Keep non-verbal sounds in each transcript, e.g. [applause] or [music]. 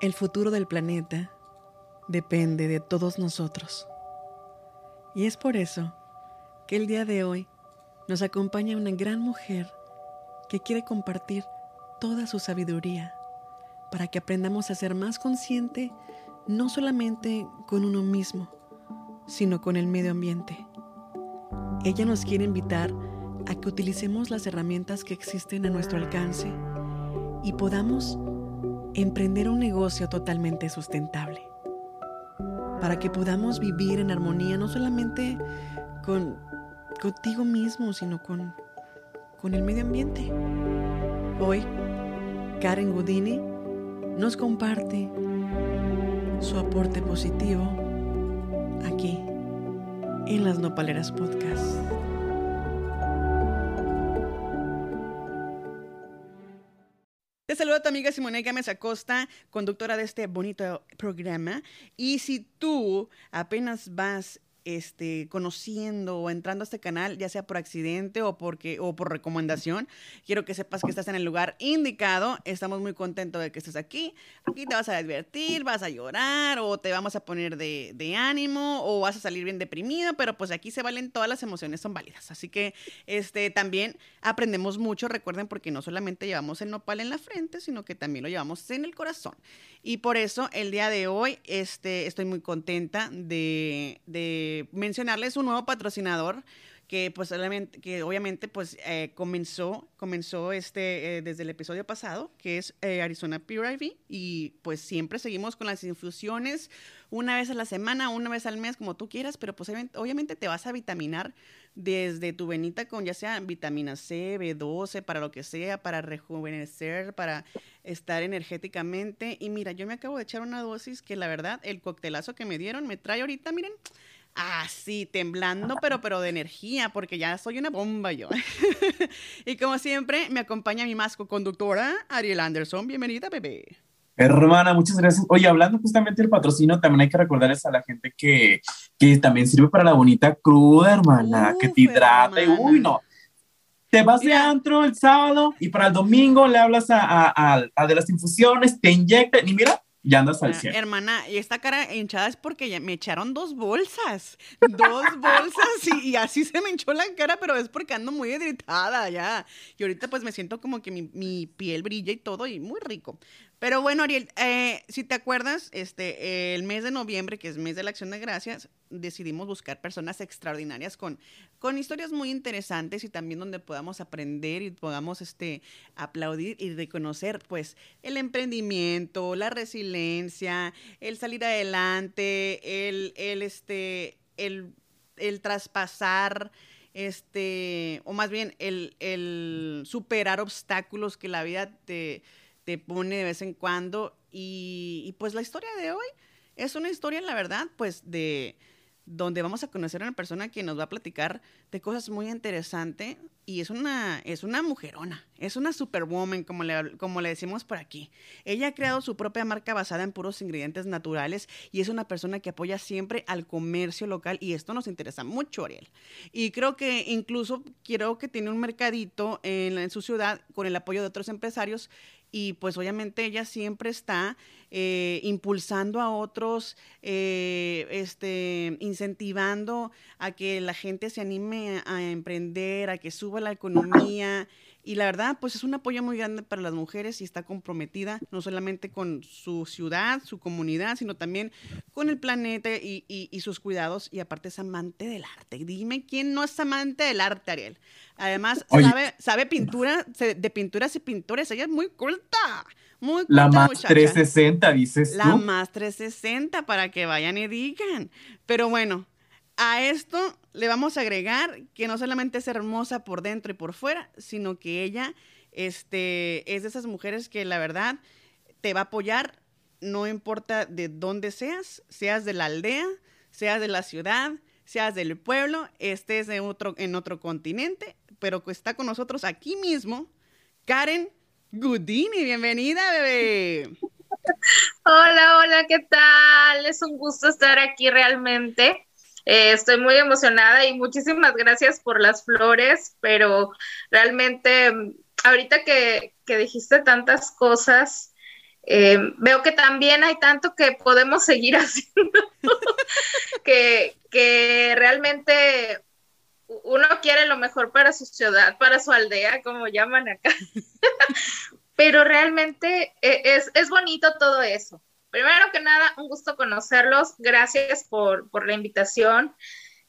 El futuro del planeta depende de todos nosotros. Y es por eso que el día de hoy nos acompaña una gran mujer que quiere compartir toda su sabiduría para que aprendamos a ser más consciente no solamente con uno mismo, sino con el medio ambiente. Ella nos quiere invitar a que utilicemos las herramientas que existen a nuestro alcance y podamos emprender un negocio totalmente sustentable. Para que podamos vivir en armonía no solamente con contigo mismo, sino con, con el medio ambiente. Hoy, Karen Gudini nos comparte su aporte positivo aquí en las Nopaleras Podcast. Tu amiga Simone Gámez Acosta, conductora de este bonito programa. Y si tú apenas vas este, conociendo o entrando a este canal, ya sea por accidente o, porque, o por recomendación, quiero que sepas que estás en el lugar indicado. Estamos muy contentos de que estés aquí. Aquí te vas a divertir, vas a llorar o te vamos a poner de, ánimo o vas a salir bien deprimido, pero pues aquí se valen todas las emociones, son válidas. Así que este, también aprendemos mucho, recuerden, porque no solamente llevamos el nopal en la frente, sino que también lo llevamos en el corazón. Y por eso el día de hoy este, estoy muy contenta de, mencionarles un nuevo patrocinador que pues que obviamente pues eh, comenzó comenzó este eh, desde el episodio pasado que es eh, Arizona Pure IV y pues siempre seguimos con las infusiones una vez a la semana una vez al mes como tú quieras pero pues obviamente te vas a vitaminar desde tu venita con ya sea vitamina C, B12, para lo que sea, para rejuvenecer, para estar energéticamente. Y mira, yo me acabo de echar una dosis que la verdad, el coctelazo que me dieron me trae ahorita, miren, así, temblando, pero, pero de energía, porque ya soy una bomba yo. [laughs] y como siempre, me acompaña mi masco conductora, Ariel Anderson. Bienvenida, bebé. Hermana, muchas gracias. Oye, hablando justamente del patrocinio, también hay que recordarles a la gente que, que también sirve para la bonita cruda, hermana, que te hidrate. Uy, no. Te vas de antro el sábado y para el domingo le hablas a, a, a, de las infusiones, te inyectan y mira, ya andas al cielo. Hermana, y esta cara hinchada es porque ya me echaron dos bolsas. Dos [laughs] bolsas y, así se me hinchó la cara, pero es porque ando muy irritada ya. Y ahorita pues me siento como que mi, mi piel brilla y todo y muy rico. Pero bueno, Ariel, eh, si te acuerdas, este, el mes de noviembre, que es mes de la acción de gracias, decidimos buscar personas extraordinarias con, con historias muy interesantes y también donde podamos aprender y podamos este, aplaudir y reconocer pues el emprendimiento, la resiliencia, el salir adelante, el, el, este, el, el traspasar este, o más bien el, el superar obstáculos que la vida te te pone de vez en cuando. Y, pues la historia de hoy es una historia, la verdad, pues de donde vamos a conocer a una persona que nos va a platicar de cosas muy interesantes y es una, es una mujerona, es una superwoman, como le, como le decimos por aquí. Ella ha creado su propia marca basada en puros ingredientes naturales y es una persona que apoya siempre al comercio local y esto nos interesa mucho, Ariel. Y creo que incluso quiero que tiene un mercadito en su ciudad con el apoyo de otros empresarios y pues obviamente ella siempre está eh, impulsando a otros, eh, este, incentivando a que la gente se anime a emprender, a que suba la economía y la verdad, pues es un apoyo muy grande para las mujeres y está comprometida no solamente con su ciudad, su comunidad, sino también con el planeta y, sus cuidados. Y aparte es amante del arte. Dime quién no es amante del arte, Ariel. Además, sabe, sabe pintura, de pinturas y pintores. Ella es muy culta. Muy culta, La más 360, dices tú. La más 360 para que vayan y digan. Pero bueno, a esto le vamos a agregar que no solamente es hermosa por dentro y por fuera, sino que ella este, es de esas mujeres que la verdad te va a apoyar, no importa de dónde seas, seas de la aldea, seas de la ciudad, seas del pueblo, estés en otro, en otro continente, pero que está con nosotros aquí mismo, Karen Gudini. Bienvenida, bebé. [laughs] Hola, hola, ¿qué tal? Es un gusto estar aquí realmente. Eh, estoy muy emocionada y muchísimas gracias por las flores, pero realmente ahorita que, dijiste tantas cosas, eh, veo que también hay tanto que podemos seguir [laughs] haciendo, que, que realmente uno quiere lo mejor para su ciudad, para su aldea, como llaman acá. [laughs] Pero realmente e, es, es, bonito todo eso. Primero que nada, un gusto conocerlos. Gracias por, por la invitación.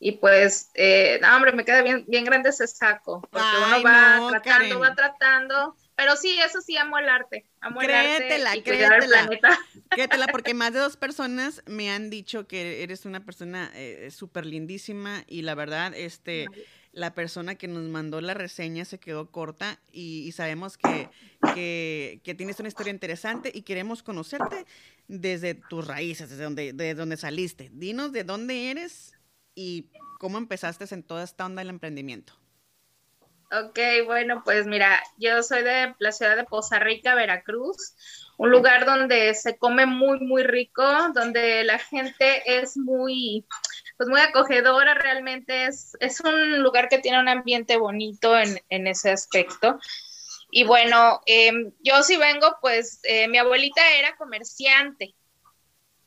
Y pues, eh, hombre, me queda bien, bien grande ese saco, porque uno va tratando, va tratando. Pero sí, eso sí, amo el arte. Amo créetela, el arte y créetela. [laughs] Créetela, porque más de dos personas me han dicho que eres una persona eh, súper lindísima y la verdad, este, la persona que nos mandó la reseña se quedó corta y, sabemos que, que, que, tienes una historia interesante y queremos conocerte desde tus raíces, desde donde, de donde saliste. Dinos de dónde eres y cómo empezaste en toda esta onda del emprendimiento. Ok, bueno, pues mira, yo soy de la ciudad de Poza Rica, Veracruz, un lugar donde se come muy, muy rico, donde la gente es muy, pues muy acogedora, realmente es, es un lugar que tiene un ambiente bonito en, en ese aspecto. Y bueno, em, yo sí vengo, pues eh, mi abuelita era comerciante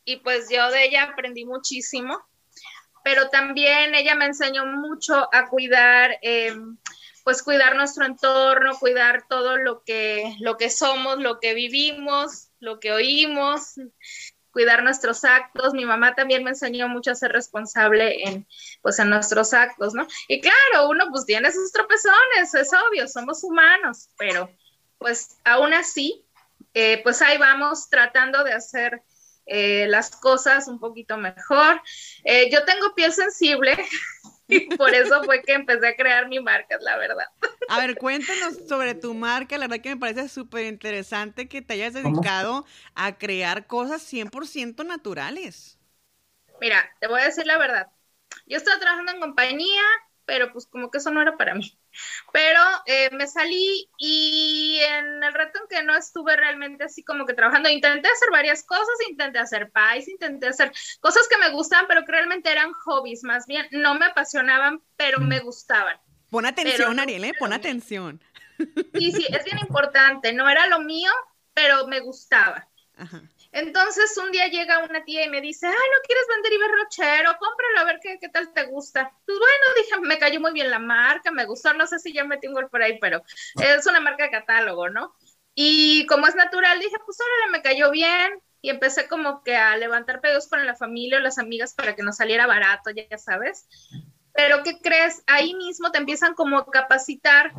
y pues yo de ella aprendí muchísimo, pero también ella me enseñó mucho a cuidar, em, pues cuidar nuestro entorno, cuidar todo lo que, lo que somos, lo que vivimos, lo que oímos, cuidar nuestros actos. Mi mamá también me enseñó mucho a ser responsable en, pues, en nuestros actos, ¿no? Y claro, uno pues tiene sus tropezones, es obvio, somos humanos, pero pues aún así, eh, pues ahí vamos tratando de hacer eh, las cosas un poquito mejor. Eh, yo tengo piel sensible, y [laughs] por eso fue que empecé a crear mi marca, la verdad. A ver, cuéntanos sobre tu marca. La verdad que me parece súper interesante que te hayas dedicado a crear cosas 100% naturales. Mira, te voy a decir la verdad. Yo estaba trabajando en compañía, pero pues como que eso no era para mí. Pero eh, me salí y en el reto en que no estuve realmente así como que trabajando, intenté hacer varias cosas, intenté hacer pies, intenté hacer cosas que me gustaban, pero que realmente eran hobbies, más bien no me apasionaban, pero me gustaban. Pon atención, Ariel, ¿eh? pon atención. Sí, sí, es bien [laughs] importante, no era lo mío, pero me gustaba. Ajá. Entonces un día llega una tía y me dice, ay, ¿no quieres vender Iberrochero? Cómpralo a ver qué, qué tal te gusta. Pues bueno, dije, me cayó muy bien la marca, me gustó, no sé si ya metí un gol por ahí, pero es una marca de catálogo, ¿no? Y como es natural, dije, pues ahora me cayó bien y empecé como que a levantar pedidos con la familia o las amigas para que nos saliera barato, ya sabes. Pero ¿qué crees? Ahí mismo te empiezan como a capacitar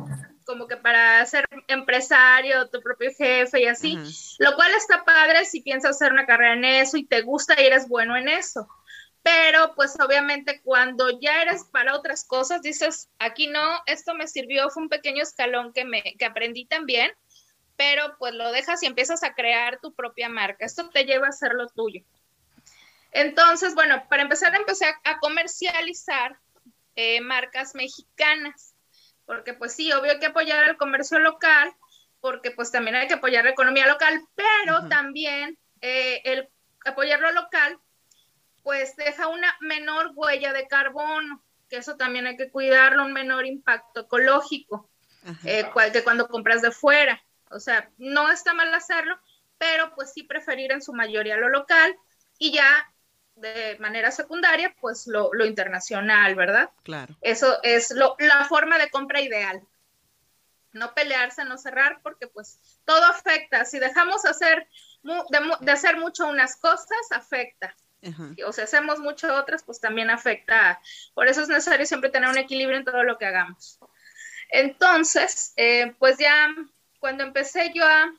como que para ser empresario, tu propio jefe y así, lo cual está padre si piensas hacer una carrera en eso y te gusta y eres bueno en eso. Pero pues obviamente cuando ya eres para otras cosas, dices, aquí no, esto me sirvió, fue un pequeño escalón que, me, que aprendí también, pero pues lo dejas y empiezas a crear tu propia marca. Esto te lleva a hacer lo tuyo. Entonces, bueno, para empezar, empecé a, comercializar eh, marcas mexicanas porque pues sí, obvio hay que apoyar el comercio local, porque pues también hay que apoyar la economía local, pero también eh, el apoyarlo local, pues deja una menor huella de carbono, que eso también hay que cuidarlo, un menor impacto ecológico, eh, que cuando compras de fuera. O sea, no está mal hacerlo, pero pues sí preferir en su mayoría lo local y ya de manera secundaria, pues lo, internacional, ¿verdad? Claro. Eso es lo, la forma de compra ideal. No pelearse, no cerrar, porque pues todo afecta. Si dejamos hacer de, hacer mucho unas cosas, afecta. O si hacemos mucho otras, pues también afecta. Por eso es necesario siempre tener un equilibrio en todo lo que hagamos. Entonces, eh, pues ya cuando empecé yo a,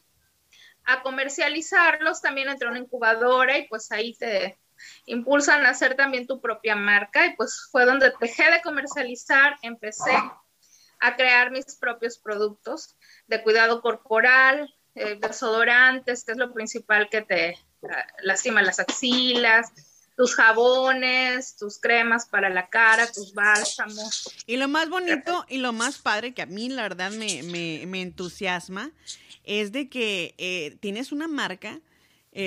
a comercializarlos, también entré a una incubadora y pues ahí te, impulsan a hacer también tu propia marca y pues fue donde dejé de comercializar, empecé a crear mis propios productos de cuidado corporal, eh, desodorantes, que es lo principal que te eh, lastima las axilas, tus jabones, tus cremas para la cara, tus bálsamos. Y lo más bonito y lo más padre que a mí la verdad me, me, entusiasma es de que eh, tienes una marca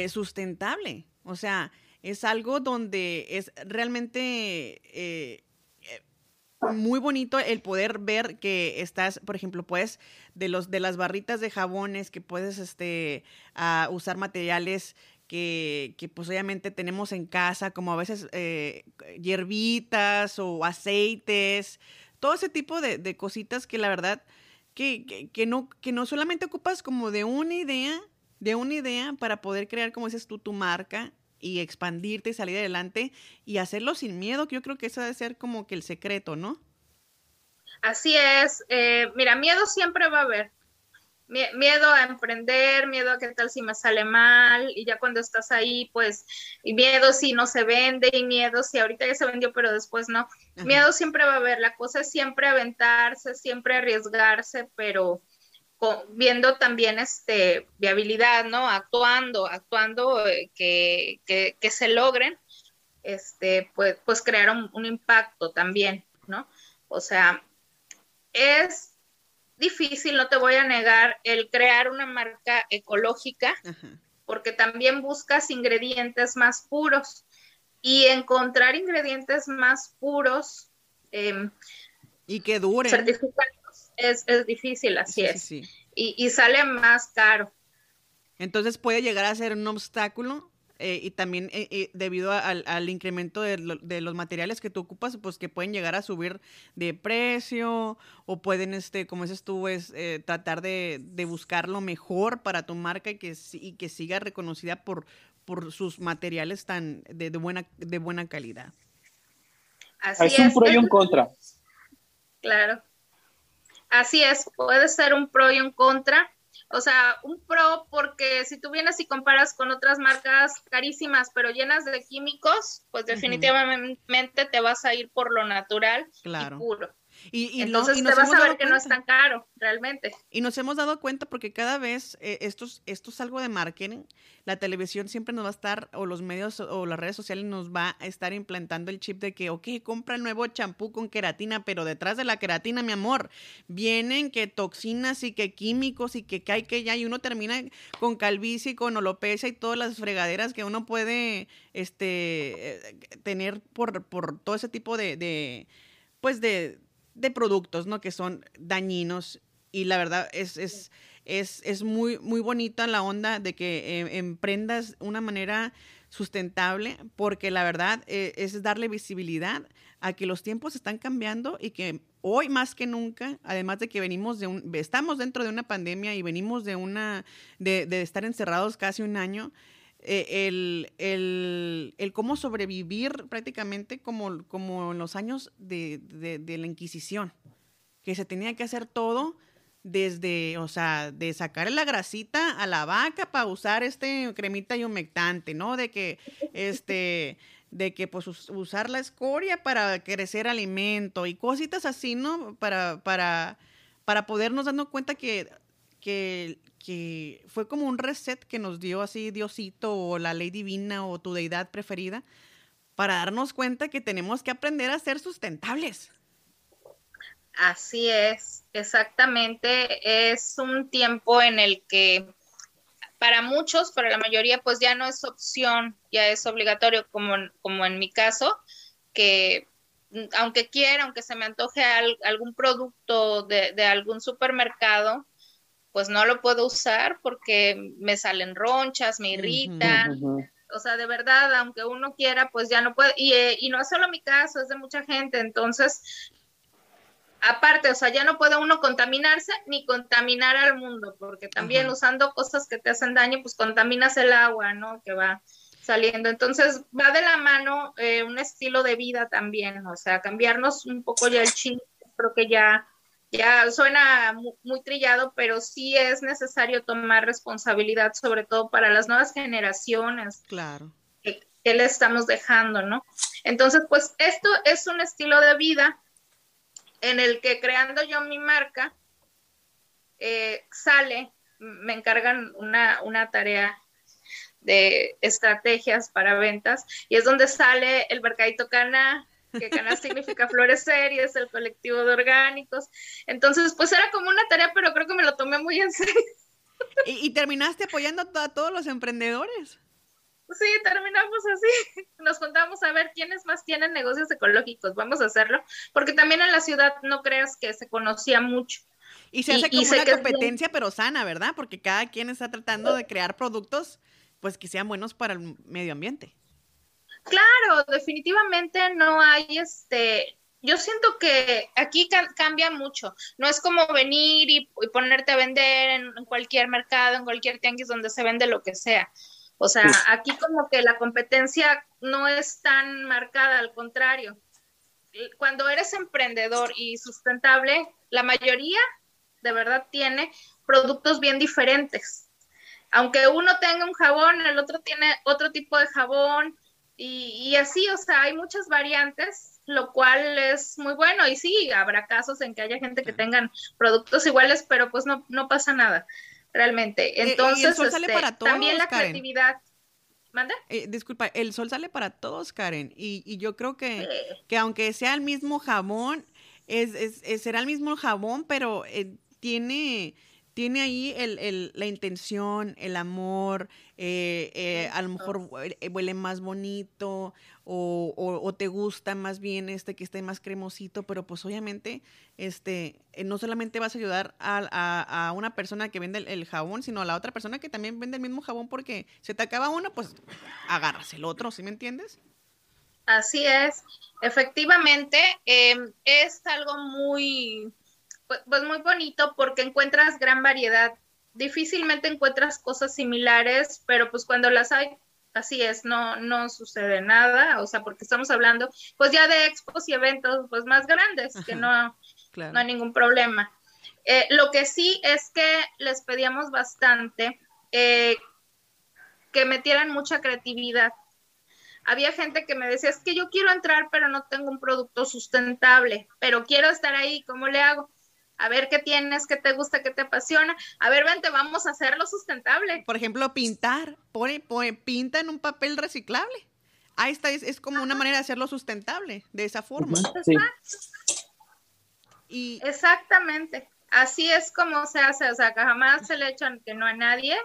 sustentable. O sea, es algo donde es realmente, eh, eh, muy bonito el poder ver que estás, por ejemplo, pues, de los de las barritas de jabones que puedes este uh, usar materiales que, que, pues obviamente tenemos en casa, como a veces eh, hierbitas o aceites, todo ese tipo de, de cositas que la verdad que, que, que, no, que no solamente ocupas como de una idea, de una idea para poder crear, como dices tú, tu marca y expandirte y salir adelante y hacerlo sin miedo, que yo creo que eso debe ser como que el secreto, ¿no? Así es. Eh, mira, miedo siempre va a haber. Miedo a emprender, miedo a qué tal si me sale mal, y ya cuando estás ahí, pues, y miedo si no se vende, y miedo si ahorita ya se vendió, pero después no. Miedo siempre va a haber, la cosa es siempre aventarse, siempre arriesgarse, pero viendo también este viabilidad, ¿no? Actuando, actuando eh, que, que, se logren, este, pues, pues crear un, impacto también, ¿no? O sea, es difícil, no te voy a negar, el crear una marca ecológica, porque también buscas ingredientes más puros y encontrar ingredientes más puros. Eh, y que duren es, es difícil, así es. Y, y, sale más caro. Entonces puede llegar a ser un obstáculo eh, y también eh, eh, debido al, al, incremento de, de, los materiales que tú ocupas, pues que pueden llegar a subir de precio o pueden, este, como dices tú, es, tratar de, de, buscar lo mejor para tu marca y que, y que siga reconocida por, por sus materiales tan de, de buena, de buena calidad. Así es un pro y un contra. Claro. Así es, puede ser un pro y un contra. O sea, un pro porque si tú vienes y comparas con otras marcas carísimas pero llenas de químicos, pues definitivamente te vas a ir por lo natural y puro. Y, Entonces te vas a ver que no es tan caro, realmente. Y nos hemos dado cuenta porque cada vez eh, esto, es algo de marketing. La televisión siempre nos va a estar, o los medios o las redes sociales nos va a estar implantando el chip de que, ok, compra el nuevo champú con queratina, pero detrás de la queratina, mi amor, vienen que toxinas y que químicos y que cae que ya, y uno termina con calvicie, con alopecia y todas las fregaderas que uno puede este, eh, tener por, por todo ese tipo de, de pues de de productos, ¿no? Que son dañinos y la verdad es, es, es, es muy, muy bonita la onda de que eh, emprendas una manera sustentable porque la verdad eh, es darle visibilidad a que los tiempos están cambiando y que hoy más que nunca, además de que venimos de un, estamos dentro de una pandemia y venimos de una, de, de estar encerrados casi un año, eh, el, el, el, cómo sobrevivir prácticamente como, como en los años de, de, la Inquisición, que se tenía que hacer todo desde, o sea, de sacarle la grasita a la vaca para usar este cremita y humectante, ¿no? De que, este, de que pues usar la escoria para crecer alimento y cositas así, ¿no? Para, para, para podernos dando cuenta que, que que fue como un reset que nos dio así Diosito o la ley divina o tu deidad preferida para darnos cuenta que tenemos que aprender a ser sustentables. Así es, exactamente. Es un tiempo en el que para muchos, para la mayoría, pues ya no es opción, ya es obligatorio, como, como en mi caso, que aunque quiera, aunque se me antoje algún producto de, de algún supermercado, pues no lo puedo usar porque me salen ronchas, me irritan. O sea, de verdad, aunque uno quiera, pues ya no puede. Y, eh, y no es solo mi caso, es de mucha gente. Entonces, aparte, o sea, ya no puede uno contaminarse ni contaminar al mundo, porque también usando cosas que te hacen daño, pues contaminas el agua, ¿no? Que va saliendo. Entonces, va de la mano eh, un estilo de vida también, o sea, cambiarnos un poco ya el chip, creo que ya ya suena muy, trillado, pero sí es necesario tomar responsabilidad, sobre todo para las nuevas generaciones. Claro. Que, le estamos dejando, ¿no? Entonces, pues esto es un estilo de vida en el que creando yo mi marca, eh, sale, me encargan una, una tarea de estrategias para ventas y es donde sale el mercadito cana que Cana significa florecer y es el colectivo de orgánicos. Entonces, pues era como una tarea, pero creo que me lo tomé muy en serio. ¿Y, terminaste apoyando a, todos los emprendedores? Sí, terminamos así. [laughs] Nos contamos a ver quiénes más tienen negocios ecológicos. Vamos a hacerlo, porque también en la ciudad no creas que se conocía mucho. Y se hace como una competencia, pero sana, ¿verdad? Porque cada quien está tratando de crear productos, pues que sean buenos para el medio ambiente. Claro, definitivamente no hay este. Yo siento que aquí cambia mucho. No es como venir y, ponerte a vender en, cualquier mercado, en cualquier tianguis donde se vende lo que sea. O sea, aquí como que la competencia no es tan marcada, al contrario. Cuando eres emprendedor y sustentable, la mayoría de verdad tiene productos bien diferentes. Aunque uno tenga un jabón, el otro tiene otro tipo de jabón y, así, o sea, hay muchas variantes, lo cual es muy bueno y sí, habrá casos en que haya gente que tengan productos iguales, pero pues no, no pasa nada realmente. Entonces, el sol sale este, para todos, también la creatividad. ¿Manda? Eh, disculpa, el sol sale para todos, Karen, y, y yo creo que, que aunque sea el mismo jabón, es, es, será el mismo jabón, pero eh, tiene, tiene ahí el, el, la intención, el amor, eh, eh, a lo mejor huele más bonito o, o, te gusta más bien este que esté más cremosito, pero pues obviamente este, eh, no solamente vas a ayudar a, a, una persona que vende el, jabón, sino a la otra persona que también vende el mismo jabón porque se te acaba uno, pues agarras el otro, ¿sí me entiendes? Así es, efectivamente, em, es algo muy pues, pues, muy bonito porque encuentras gran variedad. Difícilmente encuentras cosas similares, pero pues cuando las hay, así es, no, no sucede nada, o sea, porque estamos hablando pues ya de expos y eventos pues más grandes, que no, no hay ningún problema. Eh, lo que sí es que les pedíamos bastante eh, que metieran mucha creatividad. Había gente que me decía, es que yo quiero entrar, pero no tengo un producto sustentable, pero quiero estar ahí, ¿cómo le hago? A ver qué tienes, qué te gusta, qué te apasiona. A ver, vente, vamos a hacerlo sustentable. Por ejemplo, pintar, pone, pinta en un papel reciclable. Ahí está, es, como una manera de hacerlo sustentable, de esa forma. Y... Exactamente. Así es como se hace, o sea, que jamás se le echan que no a nadie,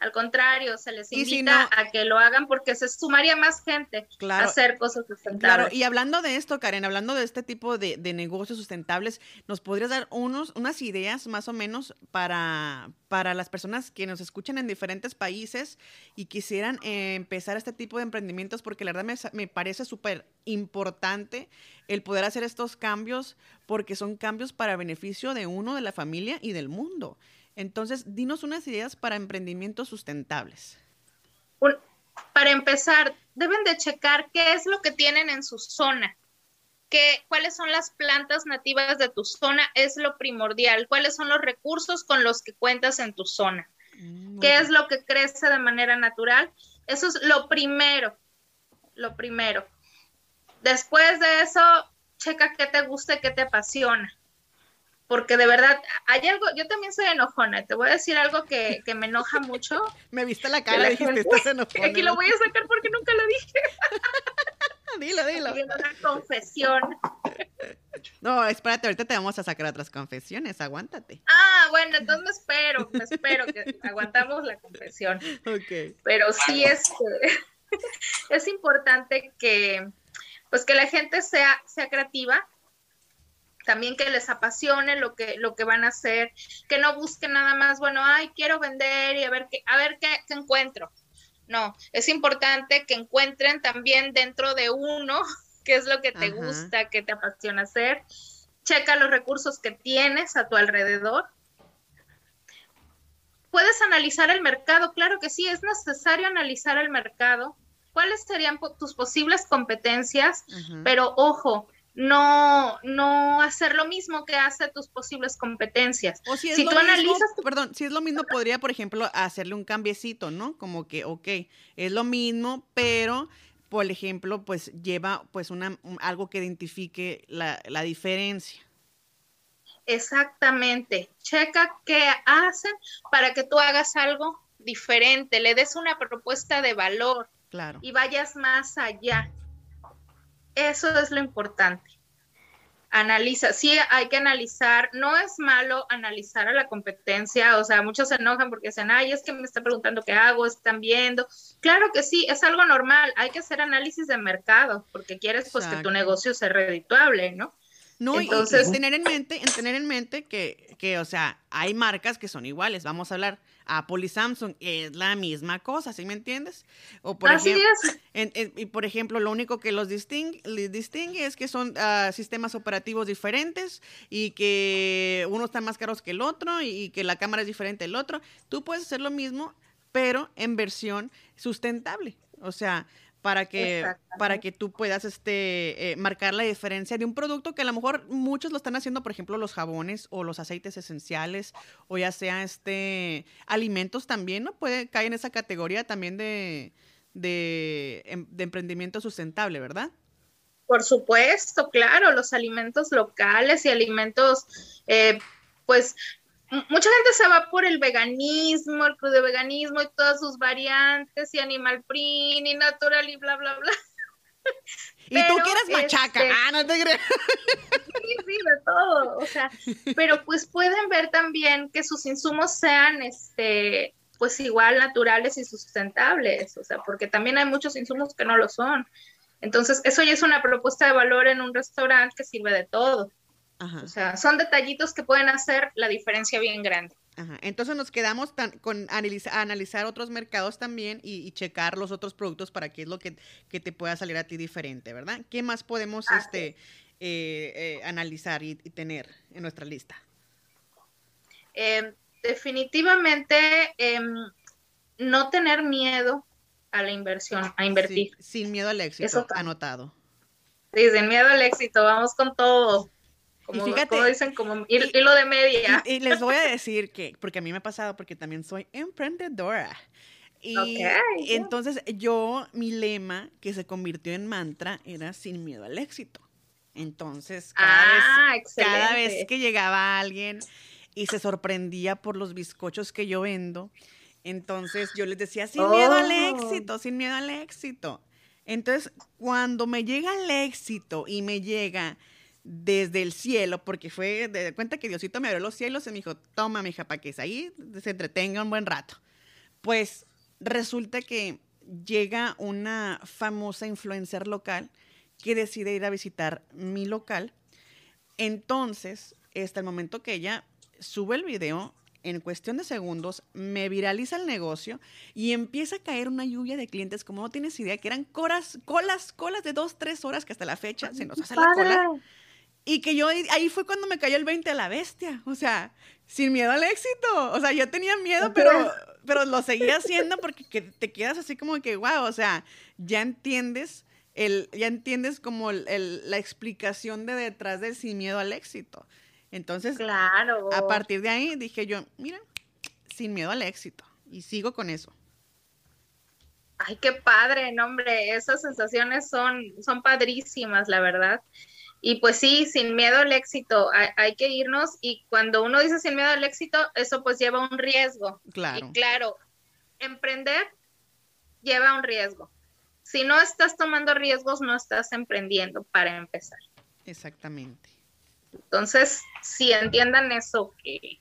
al contrario, se les invita a que lo hagan porque se sumaría más gente a hacer cosas sustentables. Claro, y hablando de esto, Karen, hablando de este tipo de, negocios sustentables, ¿nos podrías dar unos, unas ideas más o menos para, para las personas que nos escuchan en diferentes países y quisieran eh, empezar este tipo de emprendimientos? Porque la verdad me, me parece súper importante el poder hacer estos cambios porque son cambios para beneficio de uno, de la familia y del mundo. Entonces, dinos unas ideas para emprendimientos sustentables. para empezar, deben de checar qué es lo que tienen en su zona. ¿Qué, cuáles son las plantas nativas de tu zona es lo primordial, cuáles son los recursos con los que cuentas en tu zona, mm, qué es lo que crece de manera natural. Eso es lo primero, lo primero. Después de eso, checa qué te gusta y qué te apasiona porque de verdad hay algo, yo también soy enojona, te voy a decir algo que, me enoja mucho. [laughs] me viste la cara, y dijiste, estás enojona. Aquí lo voy a sacar porque nunca lo dije. [laughs] dilo, dilo. Una confesión. No, espérate, ahorita te vamos a sacar otras confesiones, aguántate. Ah, bueno, entonces me espero, me espero que aguantamos la confesión. Ok. Pero sí es, [laughs] es importante que, pues que la gente sea, sea creativa, también que les apasione lo que, lo que van a hacer, que no busquen nada más, bueno, ay, quiero vender y a ver qué, a ver qué, encuentro. No, es importante que encuentren también dentro de uno [laughs] qué es lo que te gusta, qué te apasiona hacer. Checa los recursos que tienes a tu alrededor. Puedes analizar el mercado, claro que sí, es necesario analizar el mercado. ¿Cuáles serían tus posibles competencias? Pero ojo, no, no hacer lo mismo que hace tus posibles competencias. O si, tú analizas... Perdón, si es lo mismo, podría, por ejemplo, hacerle un cambiecito, ¿no? Como que, ok, es lo mismo, pero, por ejemplo, pues lleva pues una, algo que identifique la, la diferencia. Exactamente. Checa qué hacen para que tú hagas algo diferente, le des una propuesta de valor claro. y vayas más allá. Eso es lo importante. analiza, sí hay que analizar, no es malo analizar a la competencia, o sea, muchos se enojan porque dicen, ay, es que me está preguntando qué hago, están viendo. Claro que sí, es algo normal, hay que hacer análisis de mercado porque quieres pues que tu negocio sea redituable, ¿no? No, Entonces, y, tener en mente, en tener en mente que, que, o sea, hay marcas que son iguales, vamos a hablar, Apple y Samsung es la misma cosa, ¿sí me entiendes? O por Así es. y por ejemplo, lo único que los distingue, distingue es que son ah, sistemas operativos diferentes y que uno está más caros que el otro y que la cámara es diferente del otro. Tú puedes hacer lo mismo, pero en versión sustentable. O sea, para que, para que tú puedas este, eh, marcar la diferencia de un producto que a lo mejor muchos lo están haciendo, por ejemplo, los jabones o los aceites esenciales, o ya sea este alimentos también, ¿no? Puede caer en esa categoría también de, de, em, de emprendimiento sustentable, ¿verdad? Por supuesto, claro, los alimentos locales y alimentos, eh, pues mucha gente se va por el veganismo, el de veganismo y todas sus variantes y animal print y natural y bla, bla, bla. y tú quieres machaca, este, ah, no te crees. Sí, sí, de todo, o sea, pero pues pueden ver también que sus insumos sean, este, pues igual naturales y sustentables, o sea, porque también hay muchos insumos que no lo son. Entonces, eso ya es una propuesta de valor en un restaurante que sirve de todo. O sea, son detallitos que pueden hacer la diferencia bien grande. Ajá. Entonces nos quedamos tan, con analizar otros mercados también y, checar los otros productos para qué es lo que, te pueda salir a ti diferente, ¿verdad? ¿Qué más podemos este, eh, eh, analizar y, tener en nuestra lista? Em, definitivamente em, no tener miedo a la inversión, a invertir. sin miedo al éxito, anotado. Sí, sin miedo al éxito, vamos con todo y fíjate, dicen, como hilo de media. Y, les voy a decir que, porque a mí me ha pasado, porque también soy emprendedora. Y entonces yo, mi lema que se convirtió en mantra era sin miedo al éxito. Entonces, cada, vez, ah, cada vez que llegaba alguien y se sorprendía por los bizcochos que yo vendo, entonces yo les decía, sin miedo al oh. éxito, sin miedo al éxito. Entonces, cuando me llega el éxito y me llega desde el cielo, porque fue de cuenta que Diosito me abrió los cielos y me dijo, toma, mija, para que ahí se entretenga un buen rato. Pues resulta que llega una famosa influencer local que decide ir a visitar mi local. Entonces, hasta el momento que ella sube el video, en cuestión de segundos, me viraliza el negocio y empieza a caer una lluvia de clientes, como no tienes idea, que eran colas, colas, colas de dos, tres horas que hasta la fecha se nos hace la cola. Y que yo ahí fue cuando me cayó el 20 a la bestia, o sea, sin miedo al éxito. O sea, yo tenía miedo, pero, pero lo seguía haciendo porque te quedas así como que, wow, o sea, ya entiendes, el, ya entiendes como la explicación de detrás del sin miedo al éxito. Entonces, claro. a partir de ahí dije yo, mira, sin miedo al éxito. Y sigo con eso. Ay, qué padre, no, hombre, esas sensaciones son, son padrísimas, la verdad. Y pues sí, sin miedo al éxito, hay, que irnos y cuando uno dice sin miedo al éxito, eso pues lleva un riesgo. Claro. Y claro, emprender lleva un riesgo. Si no estás tomando riesgos, no estás emprendiendo para empezar. Exactamente. Entonces, si entiendan eso, que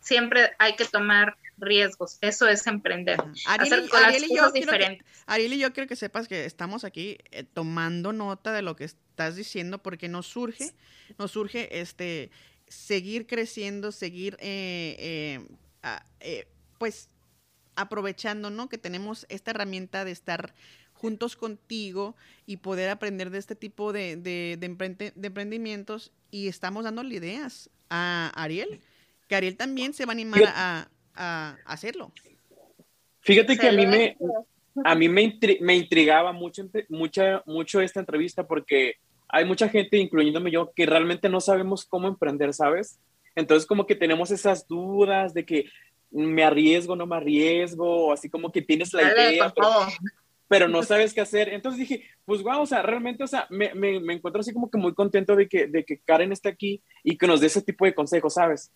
siempre hay que tomar riesgos. Eso es emprender. Ariel, y yo diferentes. Ariel y yo quiero que sepas que estamos aquí eh, tomando nota de lo que estás diciendo porque nos surge, nos surge este seguir creciendo, seguir eh, eh, pues aprovechando, ¿no? Que tenemos esta herramienta de estar juntos contigo y poder aprender de este tipo de, de, de, emprendimientos y estamos dándole ideas a Ariel, que Ariel también se va a animar a, a hacerlo. Fíjate que a mí me, a mí me, me intrigaba mucho, mucha, mucho esta entrevista porque hay mucha gente, incluyéndome yo, que realmente no sabemos cómo emprender, ¿sabes? Entonces como que tenemos esas dudas de que me arriesgo, no me arriesgo, así como que tienes la idea, pero, no [laughs] sabes qué hacer. Entonces dije, pues wow, o sea, realmente, o sea, me, me, me encuentro así como que muy contento de que, de que Karen esté aquí y que nos dé ese tipo de consejos, ¿sabes?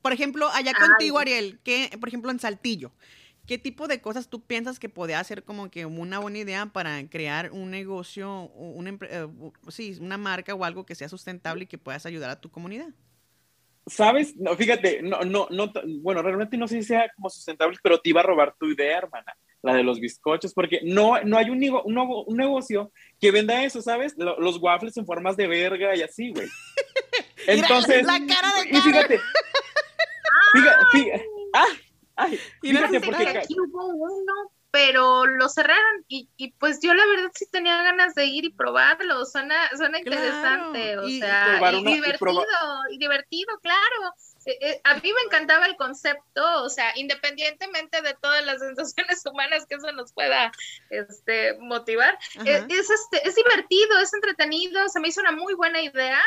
Por ejemplo, allá contigo, Ariel, que, por ejemplo, en Saltillo, ¿qué tipo de cosas tú piensas que podría ser como que una buena idea para crear un negocio, una, eh, sí, una marca o algo que sea sustentable y que puedas ayudar a tu comunidad? ¿Sabes? No, fíjate, no, no, no, bueno, realmente no sé si sea como sustentable, pero te iba a robar tu idea, hermana, la de los bizcochos, porque no, no hay un, un, un negocio que venda eso, ¿sabes? Los waffles en formas de verga y así, güey. [laughs] Entonces, la cara de y fíjate, [laughs] fíjate, fíjate, ah, ay, fíjate porque aquí hubo uno pero lo cerraron y, y, pues yo la verdad sí tenía ganas de ir y probarlo, suena, suena interesante, o sea, y, divertido, y, divertido, claro. Eh, eh, a mí me encantaba el concepto, o sea, independientemente de todas las [laughs] sensaciones humanas que eso nos pueda este, motivar, eh, es, este, es divertido, es entretenido, se me hizo una muy buena idea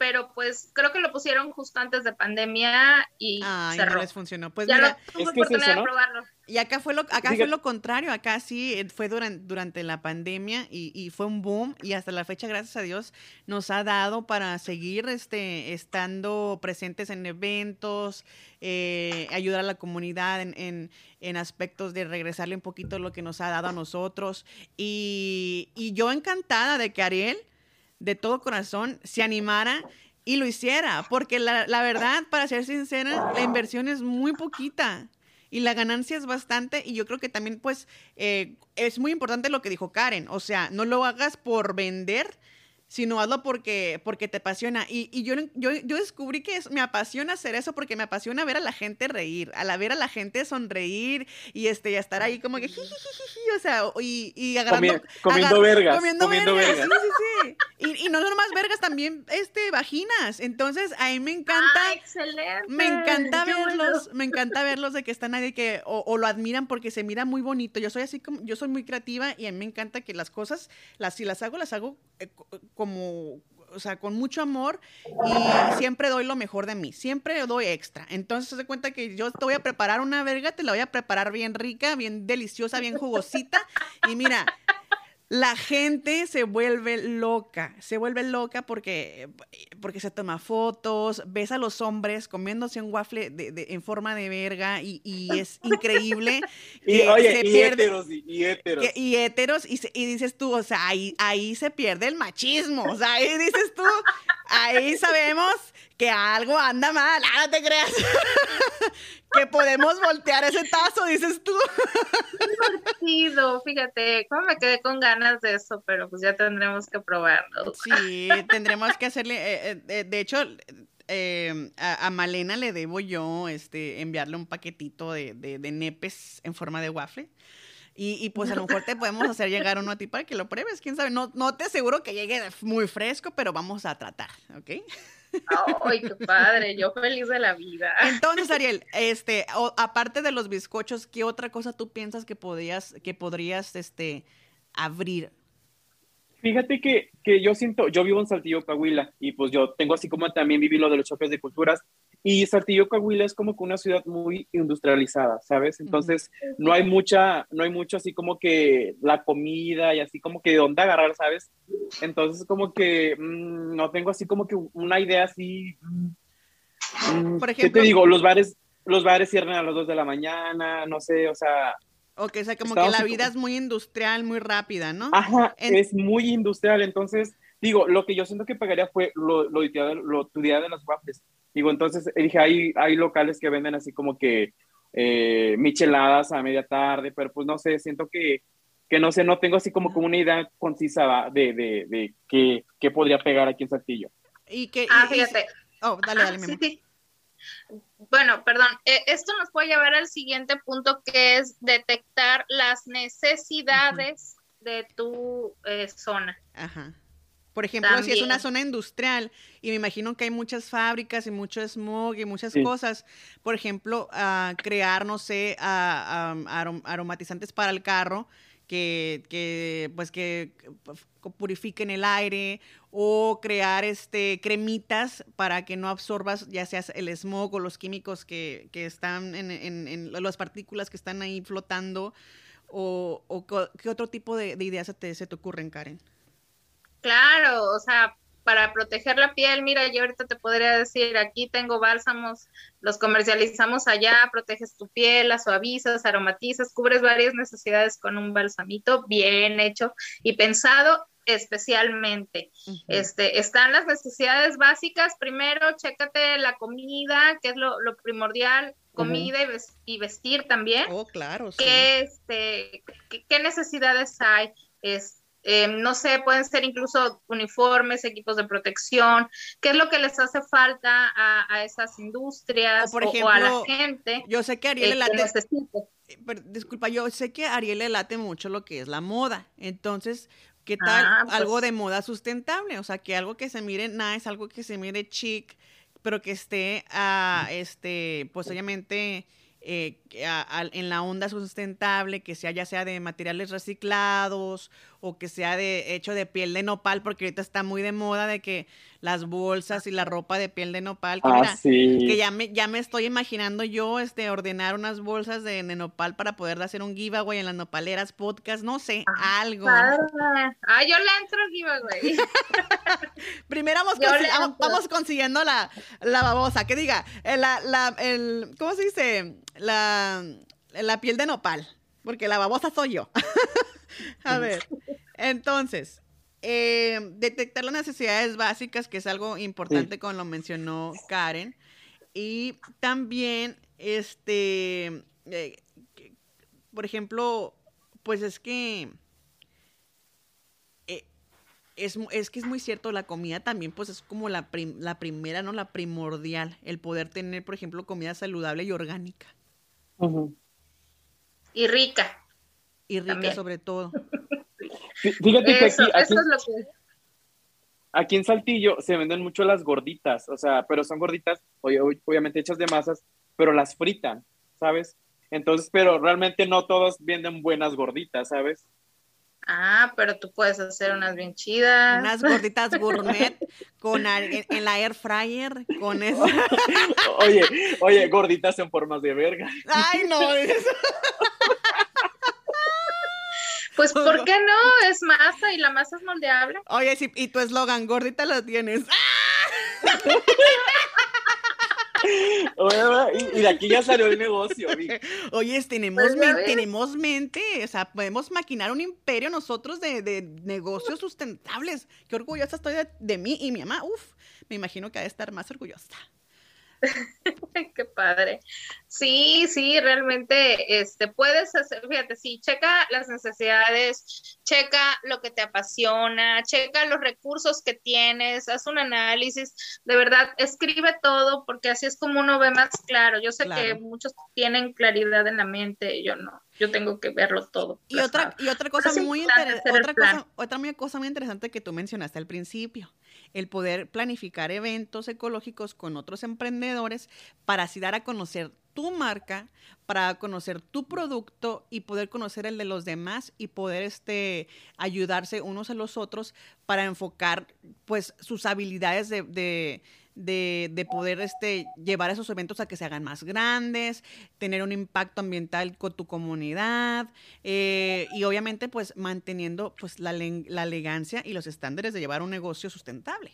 pero pues creo que lo pusieron justo antes de pandemia y cerró. no les funcionó. Pues ya mira, tuve oportunidad de probarlo. Y acá fue lo, acá fue lo contrario, acá sí eh, fue durante, durante la pandemia y, y, fue un boom y hasta la fecha, gracias a Dios, nos ha dado para seguir este, estando presentes en eventos, eh, ayudar a la comunidad en, en, en, aspectos de regresarle un poquito lo que nos ha dado a nosotros. Y, y yo encantada de que Ariel de todo corazón se animara y lo hiciera, porque la, la, verdad, para ser sincera, la inversión es muy poquita y la ganancia es bastante y yo creo que también pues eh, es muy importante lo que dijo Karen, o sea, no lo hagas por vender, sino hazlo porque, porque te apasiona. Y, y yo, yo, yo, descubrí que me apasiona hacer eso porque me apasiona ver a la gente reír, a la ver a la gente sonreír y este, y estar ahí como que o sea, y, y agarrando. comiendo vergas. Comiendo, vergas. Sí, sí, sí. Y, y, no son más vergas, también este, vaginas. Entonces, a mí me encanta. Ah, excelente. Me encanta verlos, me encanta verlos de que están ahí que, o, o, lo admiran porque se mira muy bonito. Yo soy así como, yo soy muy creativa y a mí me encanta que las cosas, las, si las hago, las hago eh, como, o sea, con mucho amor y siempre doy lo mejor de mí, siempre doy extra. Entonces, se cuenta que yo te voy a preparar una verga, te la voy a preparar bien rica, bien deliciosa, bien jugosita. Y mira, la gente se vuelve loca, se vuelve loca porque, porque se toma fotos, ves a los hombres comiéndose un waffle de, en forma de verga y, y es [laughs] increíble. y, oye, y héteros, y, héteros. y héteros, y, y, dices tú, o sea, ahí, ahí se pierde el machismo, o sea, ahí dices tú, ahí sabemos que algo anda mal, ah, no te creas. [laughs] que podemos voltear ese tazo, dices tú. Divertido, fíjate, cómo me quedé con ganas de eso, pero pues ya tendremos que probarlo. Sí, tendremos que hacerle, eh, eh, de hecho, eh, a, Malena le debo yo este, enviarle un paquetito de, de, de nepes en forma de waffle. Y, y, pues a lo mejor te podemos hacer llegar uno a ti para que lo pruebes, quién sabe. No, no te aseguro que llegue muy fresco, pero vamos a tratar, ¿ok? ¡Ay, qué padre! Yo feliz de la vida. Entonces, Ariel, este, aparte de los bizcochos, ¿qué otra cosa tú piensas que podrías, que podrías, este, abrir? Fíjate que, que yo siento, yo vivo en Saltillo, Coahuila, y pues yo tengo así como también viví lo de los choques de culturas, y Saltillo, Coahuila es como que una ciudad muy industrializada, ¿sabes? Entonces, no hay mucha, no hay mucho así como que la comida y así como que de dónde agarrar, ¿sabes? Entonces, como que mm, no tengo así como que una idea así. Mm, Por ejemplo, ¿Qué te digo? Los bares, los bares cierran a las 2 de la mañana, no sé, o sea. Ok, o sea, como que la vida es muy industrial, muy rápida, ¿no? Ajá, es muy industrial, entonces, digo, lo que yo siento que pagaría fue lo, lo, lo, tu día de las waffles Digo, entonces dije, hay, hay locales que venden así como que eh, micheladas a media tarde, pero pues no sé, siento que, que no sé, no tengo así como, como una idea concisa de, de, de qué, qué, podría pegar aquí en Saltillo. Y que, ah, fíjate. oh, dale, dale, sí, sí. Bueno, perdón, eh, esto nos puede llevar al siguiente punto que es detectar las necesidades de tu eh, zona. Ajá. Por ejemplo, si es una zona industrial y me imagino que hay muchas fábricas y mucho smog y muchas cosas, por ejemplo, uh, crear, no sé, uh, aromatizantes para el carro que, que, pues que purifiquen el aire o crear este cremitas para que no absorbas ya sea el smog o los químicos que, que están en, en, en, las partículas que están ahí flotando o, qué otro tipo de, de ideas se te, se te ocurren, Karen. Claro, o sea, para proteger la piel, mira, yo ahorita te podría decir, aquí tengo bálsamos, los comercializamos allá, proteges tu piel, la suavizas, aromatizas, cubres varias necesidades con un balsamito bien hecho y pensado especialmente. este, están las necesidades básicas. Primero, chécate la comida, que es lo, primordial, comida y, vestir también. Oh, claro. ¿Qué, este, qué, necesidades hay? Es, eh, no sé, pueden ser incluso uniformes, equipos de protección, qué es lo que les hace falta a, esas industrias o, por ejemplo, a la gente. Yo sé que Ariel le late, eh, disculpa, yo sé que Ariel le late mucho lo que es la moda, entonces ¿Qué tal ah, algo pues de moda sustentable? O sea, que algo que se mire nice, algo que se mire chic, pero que esté, a, este, pues obviamente eh, en la onda sustentable, que sea ya sea de materiales reciclados o que sea de hecho de piel de nopal, porque ahorita está muy de moda de que las bolsas y la ropa de piel de nopal, que, ah, que ya me ya me estoy imaginando yo este ordenar unas bolsas de, nopal para poder hacer un giveaway en las nopaleras podcast, no sé, ah, algo. Ah, yo le entro giveaway. [laughs] Primero vamos, vamos, consiguiendo la, la babosa, que diga, eh, la, la, el, ¿cómo se dice? La, la piel de nopal, porque la babosa soy yo. [laughs] A ver, entonces, eh, detectar las necesidades básicas, que es algo importante, como lo mencionó Karen. Y también, este, eh, por ejemplo, pues es que eh, es, es, que es muy cierto, la comida también, pues es como la, la primera, ¿no? La primordial, el poder tener, por ejemplo, comida saludable y orgánica. Y rica. Y rica sobre todo. Fíjate que aquí, en Saltillo se venden mucho las gorditas, o sea, pero son gorditas, obviamente hechas de masas, pero las fritan, ¿sabes? Entonces, pero realmente no todos venden buenas gorditas, ¿sabes? Ah, pero tú puedes hacer unas bien chidas. Unas gorditas gourmet con en, la air fryer con [laughs] eso. oye, oye, gorditas en formas de verga. Ay, no. Eso. Pues, ¿por [laughs] qué no? Es masa y la masa es moldeable. Oye, sí, y tu eslogan, gordita la tienes. [laughs] y de aquí ya salió el negocio. Oye, tenemos, pues tenemos mente, o sea, podemos maquinar un imperio nosotros de, negocios sustentables. Qué orgullosa estoy de, de, mí y mi mamá. Uf, me imagino que ha de estar más orgullosa. [laughs] Qué padre. Sí, sí, realmente este, puedes hacer, fíjate, sí, checa las necesidades, checa lo que te apasiona, checa los recursos que tienes, haz un análisis, de verdad, escribe todo porque así es como uno ve más claro. Yo sé que muchos tienen claridad en la mente, yo no, yo tengo que verlo todo. Y otra, y otra cosa muy interesante, otra cosa, otra cosa muy interesante que tú mencionaste al principio el poder planificar eventos ecológicos con otros emprendedores para así dar a conocer tu marca, para conocer tu producto y poder conocer el de los demás y poder este, ayudarse unos a los otros para enfocar pues sus habilidades de de, poder este, llevar esos eventos a que se hagan más grandes, tener un impacto ambiental con tu comunidad eh, y obviamente pues manteniendo pues la, la elegancia y los estándares de llevar un negocio sustentable.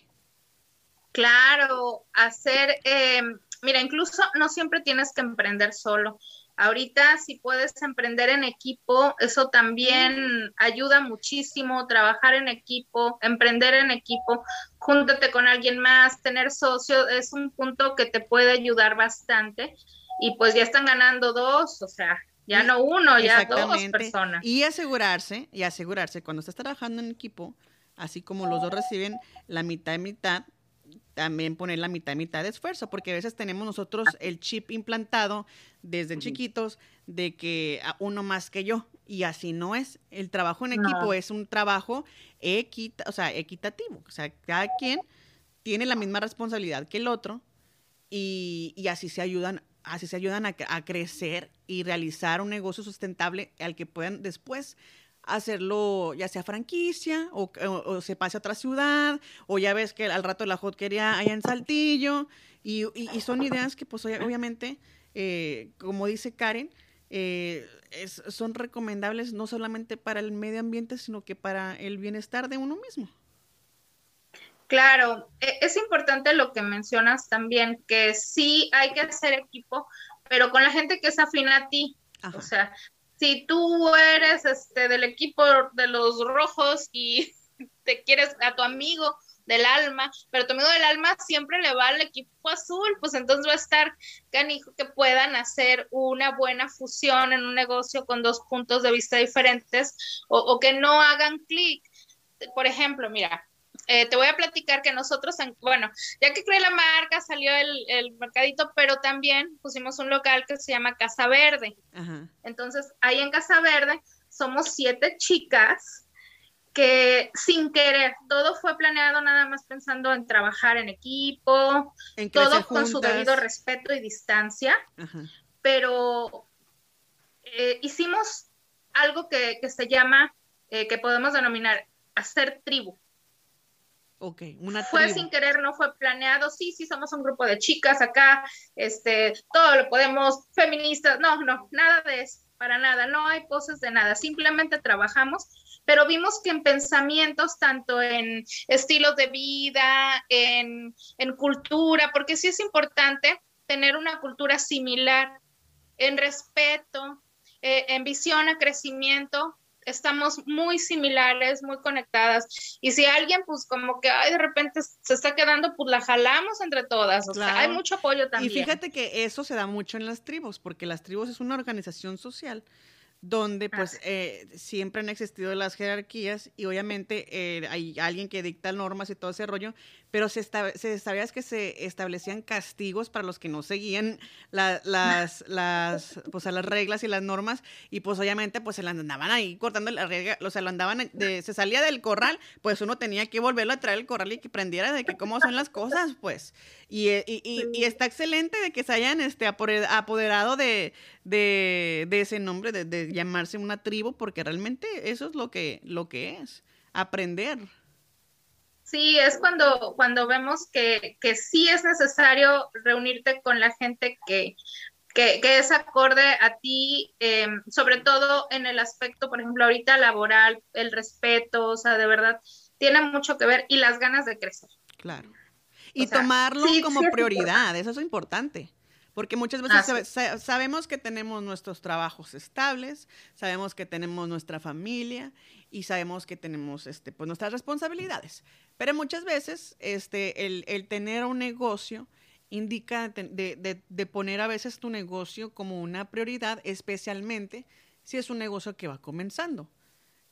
Claro, hacer, eh, mira, incluso no siempre tienes que emprender solo. Ahorita si puedes emprender en equipo, eso también ayuda muchísimo, trabajar en equipo, emprender en equipo, júntate con alguien más, tener socio, es un punto que te puede ayudar bastante y pues ya están ganando dos, o sea, ya no uno, ya dos personas. Y asegurarse, y asegurarse cuando estás trabajando en equipo, así como los dos reciben la mitad y mitad, también poner la mitad y mitad de esfuerzo, porque a veces tenemos nosotros el chip implantado desde chiquitos de que uno más que yo, y así no es. El trabajo en equipo es un trabajo equita, o sea, equitativo, o sea, cada quien tiene la misma responsabilidad que el otro y, y así se ayudan así se ayudan a, a, crecer y realizar un negocio sustentable al que puedan después hacerlo ya sea franquicia o, se pase a otra ciudad o ya ves que al rato la hot quería allá en Saltillo y, son ideas que pues obviamente, eh, como dice Karen, eh, son recomendables no solamente para el medio ambiente, sino que para el bienestar de uno mismo. Claro, e, es importante lo que mencionas también, que sí hay que hacer equipo, pero con la gente que es afina a ti. O sea, si tú eres este del equipo de los rojos y [laughs] te quieres a tu amigo del alma, pero tu amigo del alma siempre le va al equipo azul, pues entonces va a estar canijo que puedan hacer una buena fusión en un negocio con dos puntos de vista diferentes o, o que no hagan clic. Por ejemplo, mira, eh, te voy a platicar que nosotros, bueno, ya que creé la marca, salió el, mercadito, pero también pusimos un local que se llama Casa Verde. Entonces, ahí en Casa Verde somos siete chicas que sin querer, todo fue planeado nada más pensando en trabajar en equipo, todo con su debido respeto y distancia, pero eh, hicimos algo que, se llama, eh, que podemos denominar hacer tribu. Ok, una Fue sin querer, no fue planeado. Sí, sí, somos un grupo de chicas acá, este, todo lo podemos, feministas, no, no, nada de eso, para nada, no hay poses de nada, simplemente trabajamos, pero vimos que en pensamientos, tanto en estilos de vida, en, en cultura, porque sí es importante tener una cultura similar, en respeto, eh, en visión a crecimiento, estamos muy similares, muy conectadas. Y si alguien, pues como que ay, de repente se está quedando, pues la jalamos entre todas. O sea, hay mucho apoyo también. Y fíjate que eso se da mucho en las tribus, porque las tribus es una organización social donde pues eh, siempre han existido las jerarquías y obviamente eh, hay alguien que dicta normas y todo ese rollo, pero se, se sabía que se establecían castigos para los que no seguían las, [laughs] las, pues, las reglas y las normas y pues obviamente pues se la andaban ahí cortando la regla, o sea, lo andaban, de, se salía del corral, pues uno tenía que volverlo a traer el corral y que prendiera de que cómo son las cosas, pues. Y, y, y, y está excelente de que se hayan este, apoderado de, de, de ese nombre, de, de, llamarse una tribu, porque realmente eso es lo que, lo que es, aprender. Sí, es cuando, cuando vemos que, que sí es necesario reunirte con la gente que, que, que es acorde a ti, em, sobre todo en el aspecto, por ejemplo, ahorita laboral, el respeto, o sea, de verdad, tiene mucho que ver y las ganas de crecer. Claro. Y tomarlo como prioridad, eso es importante. Porque muchas veces sabemos que tenemos nuestros trabajos estables, sabemos que tenemos nuestra familia y sabemos que tenemos este, pues, nuestras responsabilidades. Pero muchas veces este, el, tener un negocio indica de, de, poner a veces tu negocio como una prioridad, especialmente si es un negocio que va comenzando.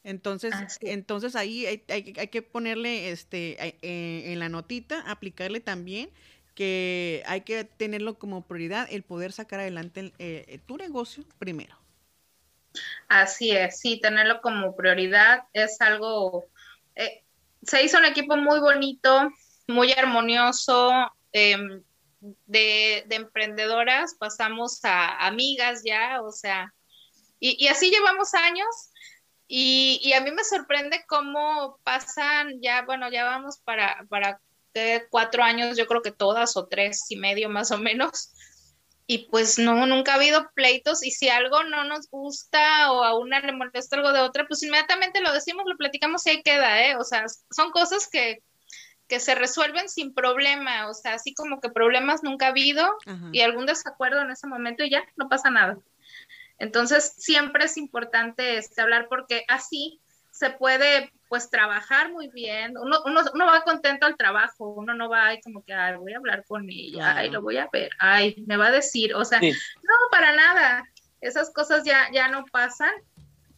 Entonces, entonces ahí hay, hay, que ponerle este, eh, en la notita, aplicarle también que hay que tenerlo como prioridad el poder sacar adelante eh, tu negocio primero. Así es, sí, tenerlo como prioridad es algo, eh, se hizo un equipo muy bonito, muy armonioso, em, de, emprendedoras pasamos a amigas ya, o sea, y, así llevamos años y, y, a mí me sorprende cómo pasan ya, bueno, ya vamos para, para de cuatro años, yo creo que todas, o tres y medio más o menos. Y pues no, nunca ha habido pleitos y si algo no nos gusta o a una le molesta algo de otra, pues inmediatamente lo decimos, lo platicamos y ahí queda, ¿eh? O sea, son cosas que, que se resuelven sin problema, o sea, así como que problemas nunca ha habido y algún desacuerdo en ese momento y ya, no pasa nada. Entonces, siempre es importante este, hablar porque así se puede pues trabajar muy bien, uno, uno, uno, va contento al trabajo, uno no va ahí como que, ay, voy a hablar con ella, ay, lo voy a ver, ay, me va a decir, o sea, no, para nada, esas cosas ya, ya no pasan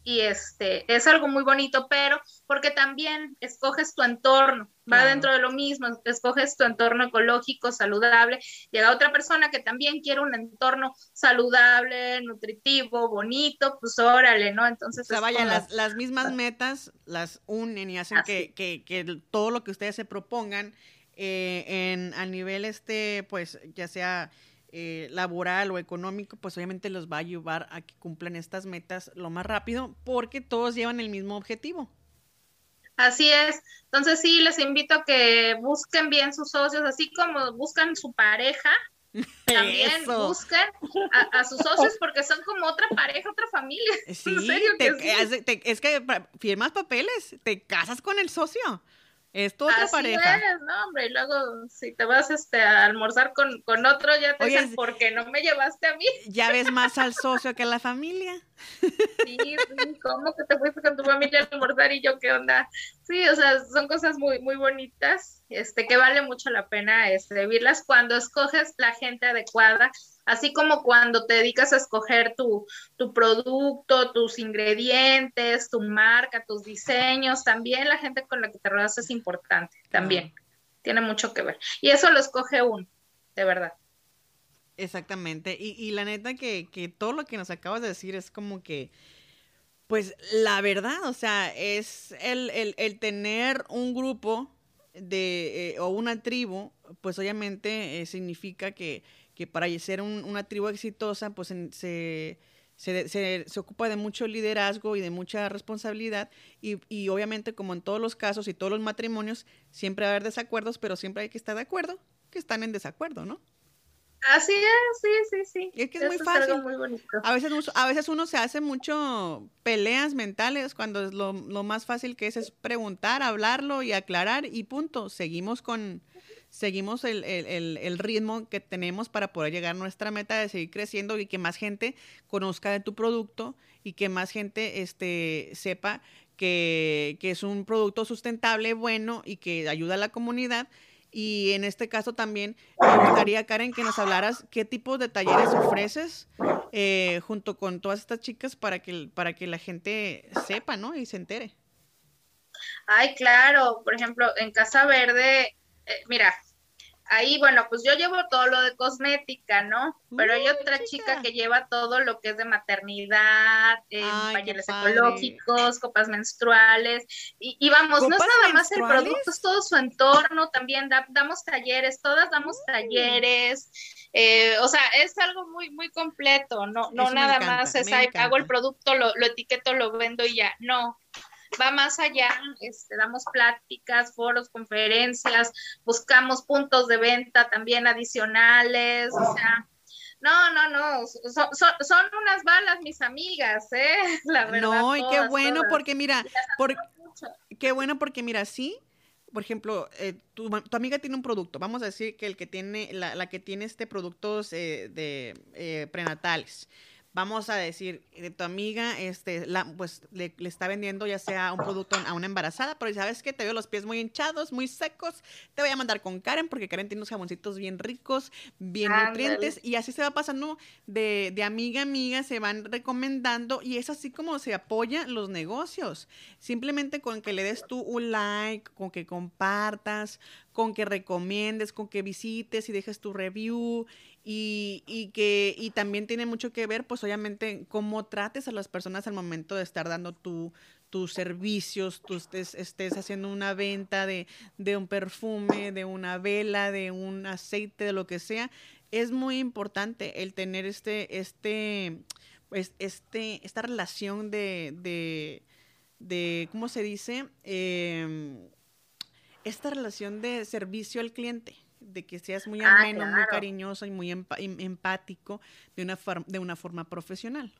y este es algo muy bonito, pero porque también escoges tu entorno, va dentro de lo mismo, escoges tu entorno ecológico, saludable, llega otra persona que también quiere un entorno saludable, nutritivo, bonito, pues órale, ¿no? Entonces... O sea, vaya, las, las, mismas metas las unen y hacen que, que, que, todo lo que ustedes se propongan eh, en, a nivel este, pues ya sea eh, laboral o económico, pues obviamente los va a ayudar a que cumplan estas metas lo más rápido porque todos llevan el mismo objetivo. Así es. Entonces sí, les invito a que busquen bien sus socios, así como buscan su pareja, [laughs] también busquen a, sus socios porque son como otra pareja, otra familia. [laughs] Sí, es que firmas papeles, te casas con el socio. Es tu otra pareja. no, hombre, y luego si te vas este, a almorzar con, con otro, ya te dicen, ¿por qué no me llevaste a mí? [laughs] Ya ves más al socio que a la familia. Sí, sí, ¿cómo que te fuiste con tu familia a almorzar y yo qué onda? Sí, o sea, son cosas muy, muy bonitas, este, que vale mucho la pena este, vivirlas cuando escoges la gente adecuada, así como cuando te dedicas a escoger tu, tu producto, tus ingredientes, tu marca, tus diseños, también la gente con la que te rodeas es importante, también, tiene mucho que ver. Y eso lo escoge uno, de verdad. Exactamente. Y, y la neta que, que, todo lo que nos acabas de decir es como que, pues la verdad, o sea, es el, el, el tener un grupo de, eh, o una tribu, pues obviamente eh, significa que, que, para ser un, una tribu exitosa, pues se, se, se, se, ocupa de mucho liderazgo y de mucha responsabilidad y, y, obviamente como en todos los casos y todos los matrimonios, siempre va a haber desacuerdos, pero siempre hay que estar de acuerdo que están en desacuerdo, ¿no? Así es, sí, sí, sí. es que es muy fácil. a, veces, a veces uno se hace mucho peleas mentales cuando es lo, lo, más fácil que es es preguntar, hablarlo y aclarar y punto. Seguimos con seguimos el, el, el, ritmo que tenemos para poder llegar a nuestra meta de seguir creciendo y que más gente conozca de tu producto y que más gente este, sepa que, que es un producto sustentable, bueno y que ayuda a la comunidad y en este caso también me gustaría, Karen, que nos hablaras qué tipo de talleres ofreces eh, junto con todas estas chicas para que, para que la gente sepa, ¿no? Y se entere. Ay, claro. Por ejemplo, en Casa Verde, eh, mira, ahí, bueno, pues yo llevo todo lo de cosmética, ¿no? Pero hay otra chica. que lleva todo lo que es de maternidad, eh, pañales ecológicos, copas menstruales. Y, vamos, no es nada más el producto, es todo su entorno. También damos talleres, todas damos talleres. Eh, o sea, es algo muy, muy completo. No, no nada más es, hago el producto, lo, lo etiqueto, lo vendo y ya. No, va más allá, este, damos pláticas, foros, conferencias, buscamos puntos de venta también adicionales, o sea, no, no, no, son, son, unas balas mis amigas, ¿eh? [laughs] La verdad. No, y qué bueno porque mira, por, qué bueno porque mira, sí, por ejemplo, eh, tu, tu, amiga tiene un producto, vamos a decir que el que tiene, la, la que tiene este productos eh, de eh, prenatales vamos a decir, de tu amiga, este, la, pues le, está vendiendo ya sea un producto a una embarazada, pero sabes que te veo los pies muy hinchados, muy secos, te voy a mandar con Karen porque Karen tiene unos jaboncitos bien ricos, bien nutrientes y así se va pasando de, de amiga a amiga, se van recomendando y es así como se apoyan los negocios. Simplemente con que le des tú un like, con que compartas, con que recomiendes, con que visites y dejes tu review y, y, que y también tiene mucho que ver, pues obviamente, cómo trates a las personas al momento de estar dando tu, tus servicios, tú estés, estés haciendo una venta de, de, un perfume, de una vela, de un aceite, de lo que sea. Es muy importante el tener este, este, pues, este, esta relación de, de, de ¿cómo se dice? Eh, esta relación de servicio al cliente de que seas muy ah, ameno, muy cariñoso y muy empático de una, de una forma profesional.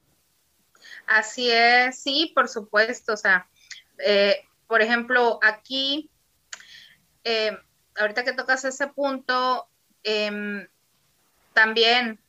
Así es, sí, por supuesto. O sea, eh, por ejemplo, aquí, eh, ahorita que tocas ese punto, em, también,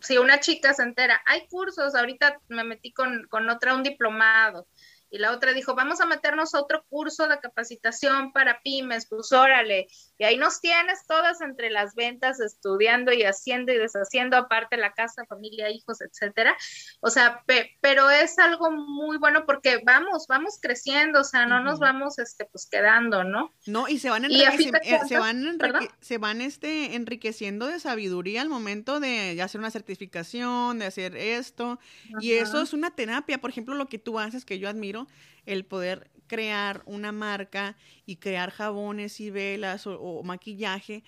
si una chica se entera, hay cursos, ahorita me metí con, con otra, un diplomado, y la otra dijo, vamos a meternos a otro curso de capacitación para pymes, pues órale, y ahí nos tienes todas entre las ventas, estudiando y haciendo y deshaciendo, aparte la casa, familia, hijos, etcétera. O sea, pero es algo muy bueno porque vamos, vamos creciendo, o sea, no nos vamos, este, pues quedando, ¿no? No, y se van, eh, se van, se van este, enriqueciendo de sabiduría al momento de hacer una certificación, de hacer esto, y eso es una terapia, por ejemplo, lo que tú haces que yo admiro el poder crear una marca y crear jabones y velas o, maquillaje.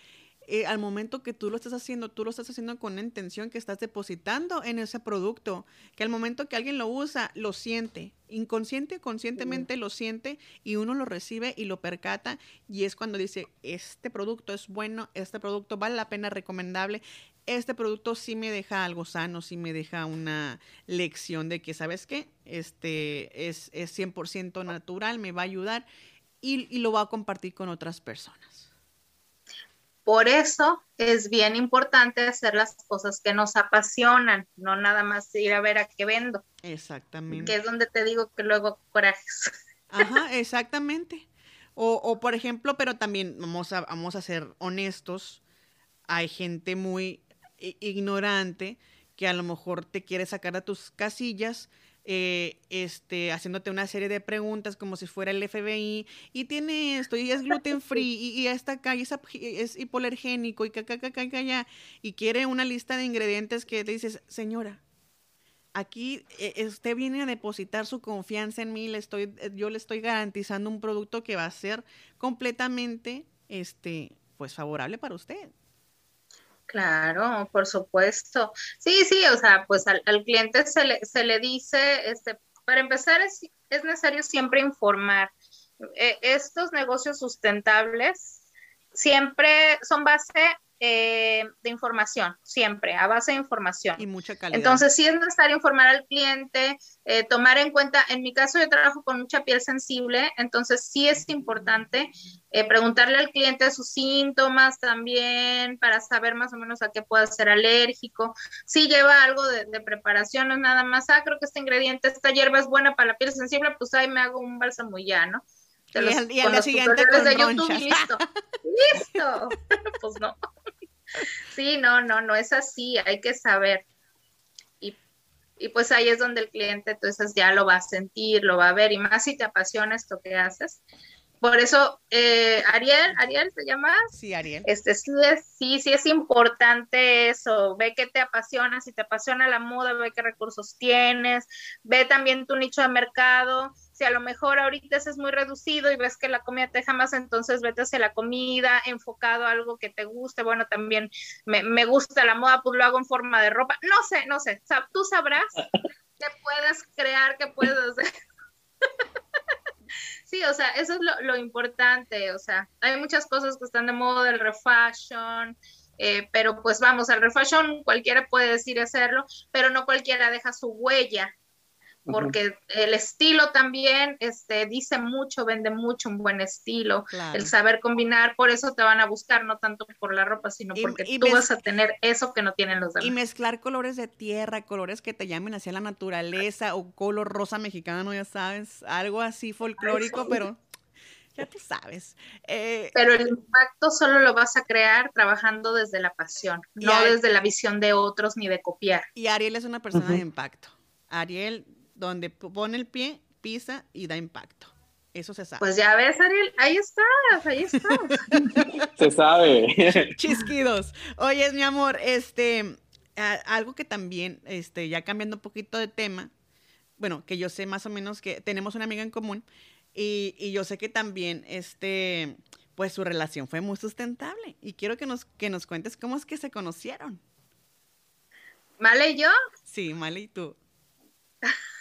Eh, al momento que tú lo estás haciendo, tú lo estás haciendo con una intención que estás depositando en ese producto, que al momento que alguien lo usa, lo siente, inconsciente, conscientemente lo siente y uno lo recibe y lo percata y es cuando dice, este producto es bueno, este producto vale la pena, recomendable, este producto sí me deja algo sano, sí me deja una lección de que, ¿sabes qué? Este es, es 100% natural, me va a ayudar. y, lo va a compartir con otras personas. Por eso es bien importante hacer las cosas que nos apasionan, no nada más ir a ver a qué vendo. Exactamente. Que es donde te digo que luego corajes. Ajá, [laughs] exactamente. O, o, por ejemplo, pero también vamos a, vamos a ser honestos, hay gente muy ignorante que a lo mejor te quiere sacar a tus casillas, eh, este, haciéndote una serie de preguntas como si fuera el FBI, y tiene esto, y es [laughs] gluten free, y, y está acá, y es, es hipolergénico, y caca, caca, y quiere una lista de ingredientes que te dices, señora, aquí eh, usted viene a depositar su confianza en mí, le estoy, eh, yo le estoy garantizando un producto que va a ser completamente, este, pues favorable para usted. Claro, por supuesto. Sí, sí, o sea, pues al, cliente se le, se le dice, este, para empezar es, es necesario siempre informar. Eh, estos negocios sustentables siempre son base eh, de información, siempre, a base de información. Y mucha calidad. Entonces, sí es necesario informar al cliente, eh, tomar en cuenta, en mi caso yo trabajo con mucha piel sensible, entonces sí es importante eh, preguntarle al cliente sus síntomas también para saber más o menos a qué puede ser alérgico. Si lleva algo de, preparación, no es nada más, ah, creo que este ingrediente, esta hierba es buena para la piel sensible, pues ahí me hago un bálsamo ya, ¿no? Y, al, siguiente con de YouTube, [laughs] listo. listo. pues no. [laughs] Sí, no, no, no es así, hay que saber. Y, y, pues ahí es donde el cliente entonces ya lo va a sentir, lo va a ver, y más si te apasiona esto que haces. Por eso, eh, Ariel, Ariel, ¿te llamas? Sí, Ariel. Este, sí, es, sí, sí es importante eso. Ve que te apasiona, si te apasiona la moda, ve qué recursos tienes, ve también tu nicho de mercado si a lo mejor ahorita es muy reducido y ves que la comida te deja más, entonces vete hacia la comida, enfocado a algo que te guste. Bueno, también me, gusta la moda, pues lo hago en forma de ropa. No sé, no sé. tú sabrás [laughs] qué puedes crear, qué puedes hacer. Sí, o sea, eso es lo, importante. O sea, hay muchas cosas que están de moda, el refashion. Eh, pero pues vamos, al refashion cualquiera puede decir hacerlo, pero no cualquiera deja su huella porque el estilo también este, dice mucho, vende mucho un buen estilo, el saber combinar, por eso te van a buscar, no tanto por la ropa, sino porque tú vas a tener eso que no tienen los demás. Y mezclar colores de tierra, colores que te llamen hacia la naturaleza, o color rosa mexicano, ya sabes, algo así folclórico, pero ya tú sabes. Eh, pero el impacto solo lo vas a crear trabajando desde la pasión, no desde la visión de otros ni de copiar. Y Ariel es una persona de impacto. Ariel donde pone el pie, pisa y da impacto. Eso se sabe. Pues ya ves, Ariel, ahí estás, ahí estás. [laughs] se sabe. [laughs] Chisquidos. Oye, mi amor, este, algo que también, este, ya cambiando un poquito de tema, bueno, que yo sé más o menos que tenemos una amiga en común y, y yo sé que también, este, pues su relación fue muy sustentable y quiero que nos, que nos cuentes cómo es que se conocieron. ¿Male y yo? Sí, Male y tú. [laughs]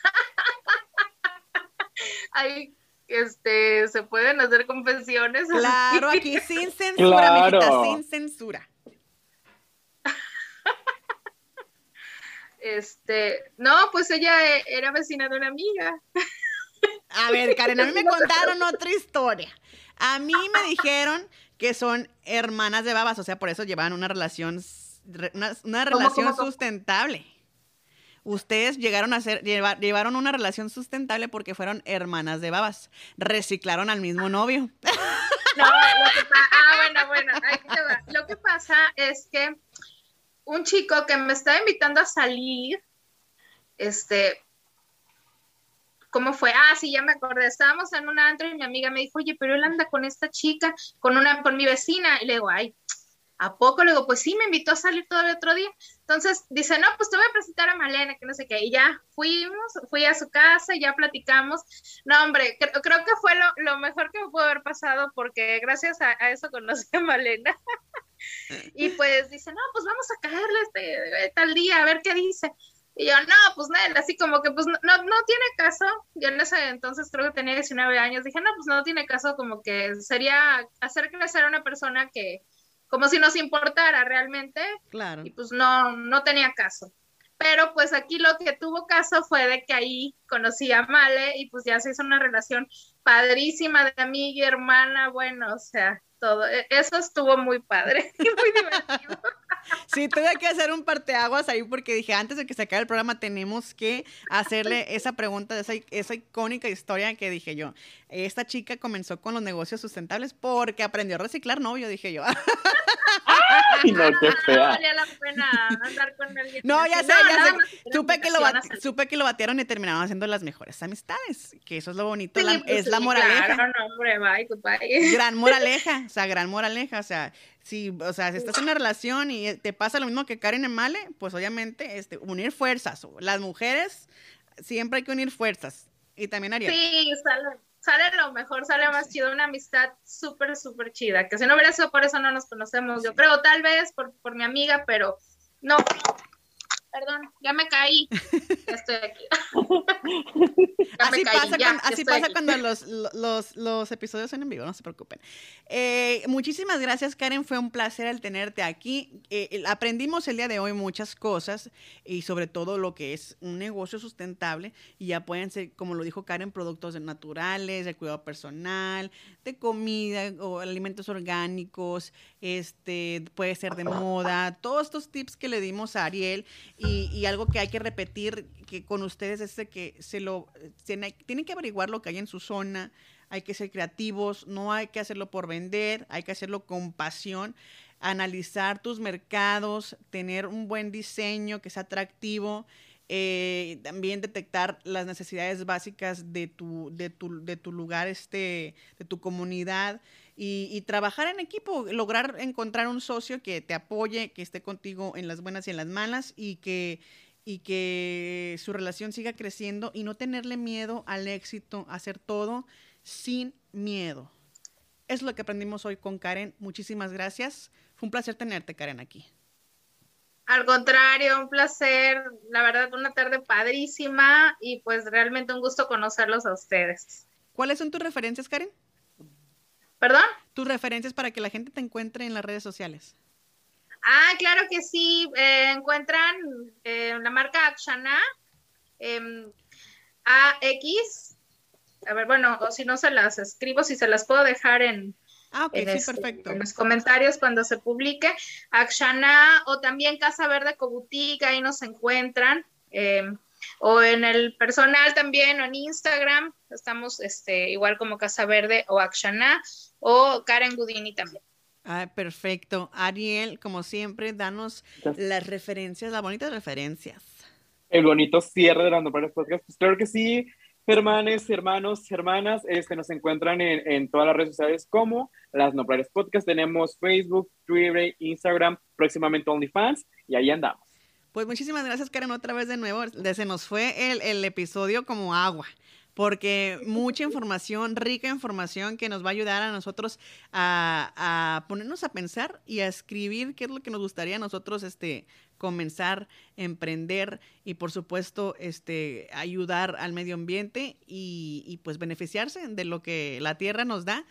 Ay, este, se pueden hacer confesiones. Claro, aquí sin censura, claro. sin censura. Este, no, pues ella e, era vecina de una amiga. A ver, Karen, a mí me [laughs] contaron otra historia. A mí me dijeron que son hermanas de babas, o sea, por eso llevaban una relación, una, relación sustentable ustedes llegaron a ser, llevaron una relación sustentable porque fueron hermanas de babas. Reciclaron al mismo novio. [laughs] No, lo que ah, bueno, bueno. Lo que pasa es que un chico que me estaba invitando a salir, este, ¿cómo fue? Ah, sí, ya me acordé. Estábamos en un antro y mi amiga me dijo, oye, pero él anda con esta chica, con una, con mi vecina. Y le digo, ay, ¿A poco? Le digo, pues sí, me invitó a salir todo otro día. Entonces dice, no, pues te voy a presentar a Malena, que no sé qué. Y ya fuimos, fui a su casa, ya platicamos. No, hombre, creo que fue lo, mejor que me pudo haber pasado porque gracias a, eso conocí a Malena. [laughs] y pues dice, no, pues vamos a caerle este tal día, a ver qué dice. Y yo, no, pues nada, así como que pues no, no tiene caso. Yo en ese entonces creo que tenía 19 años. Dije, no, pues no tiene caso, como que sería hacer crecer a una persona que, como si nos importara realmente. Claro. Y pues no, no tenía caso. pero pues aquí lo que tuvo caso fue de que ahí conocí a Male y pues ya se hizo una relación padrísima de amiga y hermana, bueno, o sea, todo. E, eso estuvo muy padre [laughs] y muy divertido. Sí, tuve que hacer un parteaguas ahí porque dije, antes de que se acabe el programa tenemos que hacerle esa pregunta esa, esa icónica historia que dije yo. Esta chica comenzó con los negocios sustentables porque aprendió a reciclar novio, dije yo. Ay, no, qué [laughs] fea. No valía la pena andar con alguien. No, ya sé, ya sé. Supe que, lo supe que lo batearon y terminaron haciendo las mejores amistades. Que eso es lo bonito, la, pues es la moraleja. Claro, no, hombre, bye, goodbye. Gran [laughs] moraleja, o sea, gran moraleja. O sea, si, o sea, si estás en una relación y te pasa lo mismo que Karen en Male, pues obviamente este, unir fuerzas. Las mujeres siempre hay que unir fuerzas. Y también Ariel. Sí, sale, sale lo mejor, sale más chido, una amistad súper, súper chida. Que si no hubiera sido por eso no nos conocemos, yo creo, tal vez por, por mi amiga, pero no, perdón, ya me caí. Ya estoy aquí. [laughs] así pasa, cuando, así pasa cuando los, los, los, episodios son en vivo, no se preocupen. Eh, muchísimas gracias, Karen. Fue un placer el tenerte aquí. Eh, aprendimos el día de hoy muchas cosas y sobre todo lo que es un negocio sustentable. Y ya pueden ser, como lo dijo Karen, productos naturales, de cuidado personal, de comida o alimentos orgánicos, este, puede ser de moda, todos estos tips que le dimos a Ariel y, algo que hay que repetir que con ustedes es que se lo tienen, tienen que averiguar lo que hay en su zona, hay que ser creativos, no hay que hacerlo por vender, hay que hacerlo con pasión, analizar tus mercados, tener un buen diseño que sea atractivo. Eh, también detectar las necesidades básicas de tu, de tu, de tu lugar, este, de tu comunidad y, trabajar en equipo, lograr encontrar un socio que te apoye, que esté contigo en las buenas y en las malas y que, y que su relación siga creciendo y no tenerle miedo al éxito, hacer todo sin miedo. Es lo que aprendimos hoy con Karen. Muchísimas gracias. Fue un placer tenerte, Karen, aquí. Al contrario, un placer, la verdad, una tarde padrísima y pues realmente un gusto conocerlos a ustedes. ¿Cuáles son tus referencias, Karen? ¿Perdón? Tus referencias para que la gente te encuentre en las redes sociales. Ah, claro que sí. Eh, encuentran eh, la marca Akshana, em, AX. A ver, bueno, o si no se las escribo, si se las puedo dejar en, ah, este, perfecto. en los comentarios cuando se publique. Akshana o también Casa Verde Cobutica, ahí nos encuentran. O en el personal también, o en Instagram, estamos este, igual como Casa Verde o Akshana, o Karen Gudini también. Ah, perfecto. Ariel, como siempre, danos las referencias, las bonitas referencias. El bonito cierre de las Nopales Podcast. Pues claro que sí, hermanes, hermanos, hermanas, este, nos encuentran en, en todas las redes sociales como las Nopales Podcast. Tenemos Facebook, Twitter, Instagram, próximamente OnlyFans, y ahí andamos. Pues muchísimas gracias, Karen, otra vez de nuevo. Se nos fue el, el episodio como agua porque mucha [laughs] información, rica información que nos va a ayudar a nosotros a, ponernos a pensar y a escribir qué es lo que nos gustaría a nosotros este, comenzar, emprender y por supuesto este, ayudar al medio ambiente y, y pues beneficiarse de lo que la tierra nos da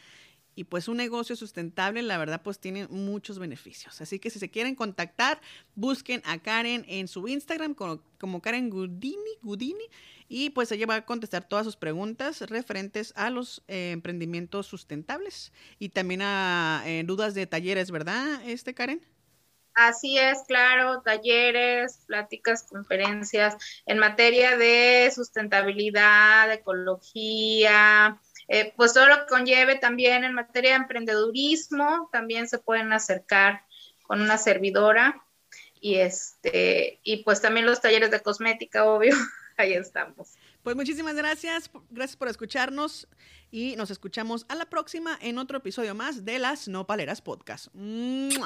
y pues un negocio sustentable, la verdad, pues tiene muchos beneficios. Así que si se quieren contactar, busquen a Karen en su Instagram como, Karen Gudini, Gudini y pues ella va a contestar todas sus preguntas referentes a los eh, emprendimientos sustentables y también a eh, dudas de talleres, ¿verdad, este Karen? Así es, claro, talleres, pláticas, conferencias en materia de sustentabilidad, ecología, eh, pues todo lo que conlleve también en materia de emprendedurismo, también se pueden acercar con una servidora y este y pues también los talleres de cosmética, [laughs] obvio, ahí estamos. Pues muchísimas gracias, gracias por escucharnos y nos escuchamos a la próxima en otro episodio más de las Nopaleras Podcast. Bye.